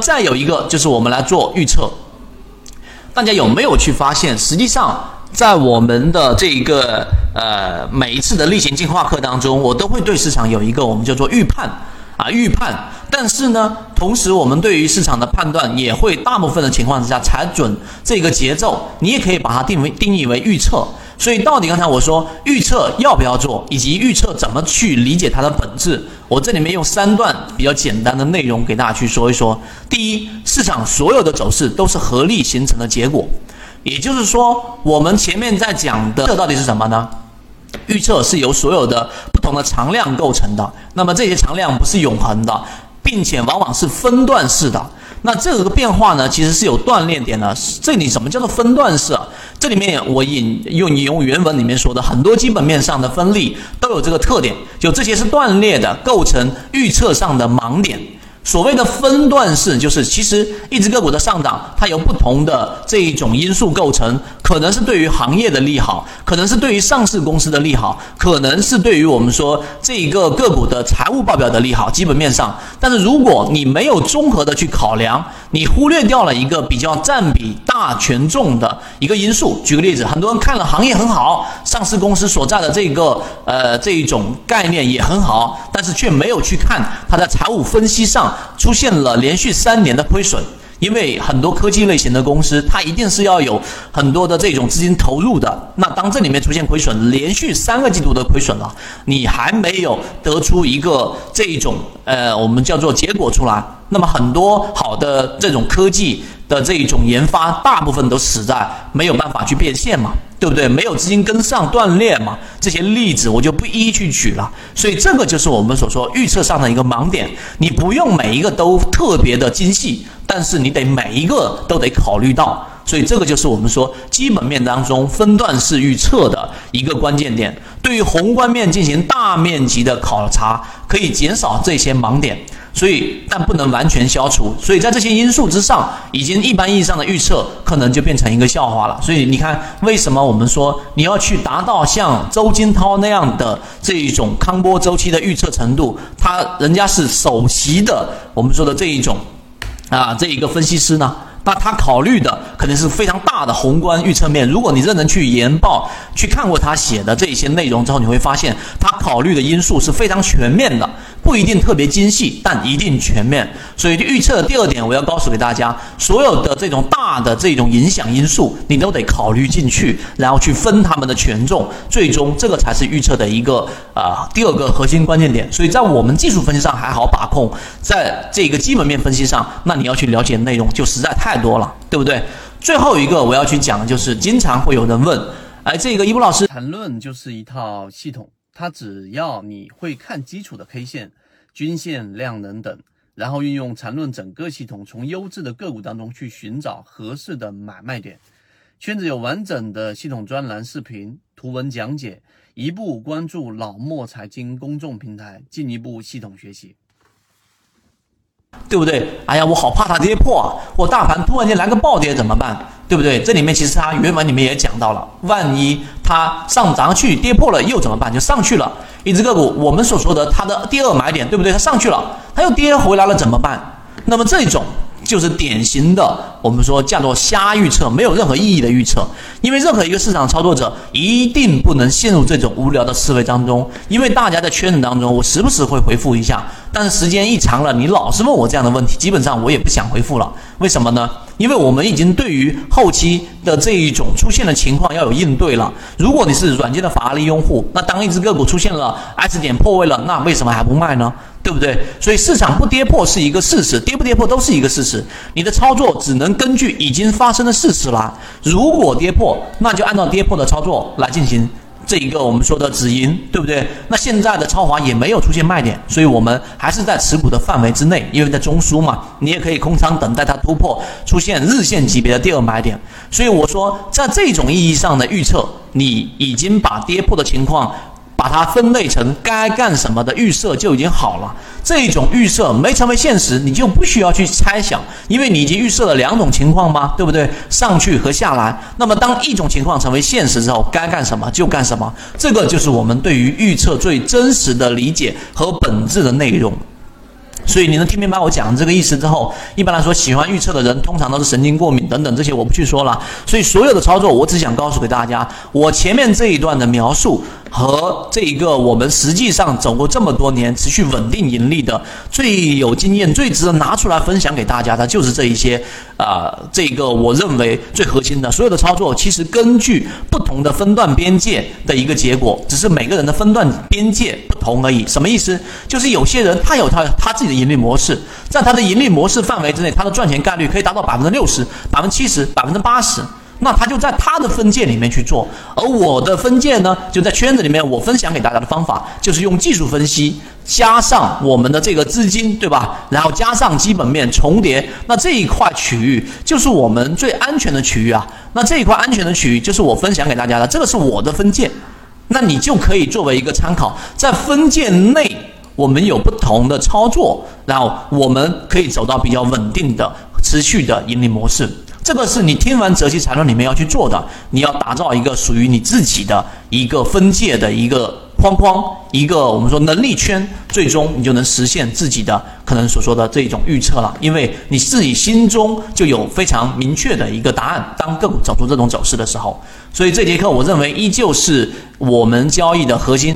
再有一个就是我们来做预测，大家有没有去发现，实际上在我们的这一个呃每一次的例行进化课当中，我都会对市场有一个我们叫做预判。啊预判，但是呢，同时我们对于市场的判断也会大部分的情况之下踩准这个节奏，你也可以把它定为定义为预测。所以，到底刚才我说预测要不要做，以及预测怎么去理解它的本质，我这里面用三段比较简单的内容给大家去说一说。第一，市场所有的走势都是合力形成的结果，也就是说，我们前面在讲的这到底是什么呢？预测是由所有的不同的常量构成的，那么这些常量不是永恒的，并且往往是分段式的。那这个变化呢，其实是有断裂点的。这里什么叫做分段式？这里面我引用引用原文里面说的很多基本面上的分力都有这个特点，就这些是断裂的，构成预测上的盲点。所谓的分段式，就是其实一只个股的上涨，它由不同的这一种因素构成，可能是对于行业的利好，可能是对于上市公司的利好，可能是对于我们说这一个个股的财务报表的利好，基本面上。但是如果你没有综合的去考量，你忽略掉了一个比较占比大权重的一个因素。举个例子，很多人看了行业很好，上市公司所在的这个呃这一种概念也很好，但是却没有去看它在财务分析上出现了连续三年的亏损。因为很多科技类型的公司，它一定是要有很多的这种资金投入的。那当这里面出现亏损，连续三个季度的亏损了，你还没有得出一个这种呃我们叫做结果出来，那么很多好的这种科技的这种研发，大部分都死在没有办法去变现嘛。对不对？没有资金跟上断裂嘛？这些例子我就不一一去举了。所以这个就是我们所说预测上的一个盲点。你不用每一个都特别的精细，但是你得每一个都得考虑到。所以这个就是我们说基本面当中分段式预测的一个关键点。对于宏观面进行大面积的考察，可以减少这些盲点。所以，但不能完全消除。所以在这些因素之上，已经一般意义上的预测可能就变成一个笑话了。所以你看，为什么我们说你要去达到像周金涛那样的这一种康波周期的预测程度，他人家是首席的我们说的这一种啊这一个分析师呢？那他考虑的肯定是非常大的宏观预测面。如果你认真去研报、去看过他写的这些内容之后，你会发现他考虑的因素是非常全面的。不一定特别精细，但一定全面。所以预测的第二点，我要告诉给大家，所有的这种大的这种影响因素，你都得考虑进去，然后去分他们的权重，最终这个才是预测的一个啊第二个核心关键点。所以在我们技术分析上还好把控，在这个基本面分析上，那你要去了解内容就实在太多了，对不对？最后一个我要去讲的就是，经常会有人问，哎，这个一波老师，缠论就是一套系统。它只要你会看基础的 K 线、均线、量能等，然后运用缠论整个系统，从优质的个股当中去寻找合适的买卖点。圈子有完整的系统专栏、视频、图文讲解，一步关注老莫财经公众平台，进一步系统学习。对不对？哎呀，我好怕它跌破啊！我大盘突然间来个暴跌怎么办？对不对？这里面其实它原文里面也讲到了，万一它上涨去跌破了又怎么办？就上去了，一只个股，我们所说的它的第二买点，对不对？它上去了，它又跌回来了怎么办？那么这种。就是典型的，我们说叫做瞎预测，没有任何意义的预测。因为任何一个市场操作者一定不能陷入这种无聊的思维当中。因为大家在圈子当中，我时不时会回复一下，但是时间一长了，你老是问我这样的问题，基本上我也不想回复了。为什么呢？因为我们已经对于后期的这一种出现的情况要有应对了。如果你是软件的法拉利用户，那当一只个股出现了 S 点破位了，那为什么还不卖呢？对不对？所以市场不跌破是一个事实，跌不跌破都是一个事实。你的操作只能根据已经发生的事实来。如果跌破，那就按照跌破的操作来进行这一个我们说的止盈，对不对？那现在的超华也没有出现卖点，所以我们还是在持股的范围之内，因为在中枢嘛，你也可以空仓等待它突破，出现日线级别的第二买点。所以我说，在这种意义上的预测，你已经把跌破的情况。把它分类成该干什么的预设就已经好了。这种预设没成为现实，你就不需要去猜想，因为你已经预设了两种情况吗？对不对？上去和下来。那么当一种情况成为现实之后，该干什么就干什么。这个就是我们对于预测最真实的理解和本质的内容。所以你能听明白我讲这个意思之后，一般来说，喜欢预测的人通常都是神经过敏等等这些我不去说了。所以所有的操作，我只想告诉给大家，我前面这一段的描述和这一个我们实际上走过这么多年持续稳定盈利的最有经验、最值得拿出来分享给大家的，就是这一些啊，这个我认为最核心的所有的操作，其实根据不同的分段边界的一个结果，只是每个人的分段边界不同而已。什么意思？就是有些人他有他他自己的。盈利模式，在他的盈利模式范围之内，他的赚钱概率可以达到百分之六十、百分之七十、百分之八十。那他就在他的分界里面去做，而我的分界呢，就在圈子里面。我分享给大家的方法，就是用技术分析加上我们的这个资金，对吧？然后加上基本面重叠，那这一块区域就是我们最安全的区域啊。那这一块安全的区域就是我分享给大家的，这个是我的分界，那你就可以作为一个参考，在分界内。我们有不同的操作，然后我们可以走到比较稳定的、持续的盈利模式。这个是你听完泽西缠论里面要去做的。你要打造一个属于你自己的一个分界的一个框框，一个我们说能力圈，最终你就能实现自己的可能所说的这种预测了。因为你自己心中就有非常明确的一个答案。当个股走出这种走势的时候，所以这节课我认为依旧是我们交易的核心。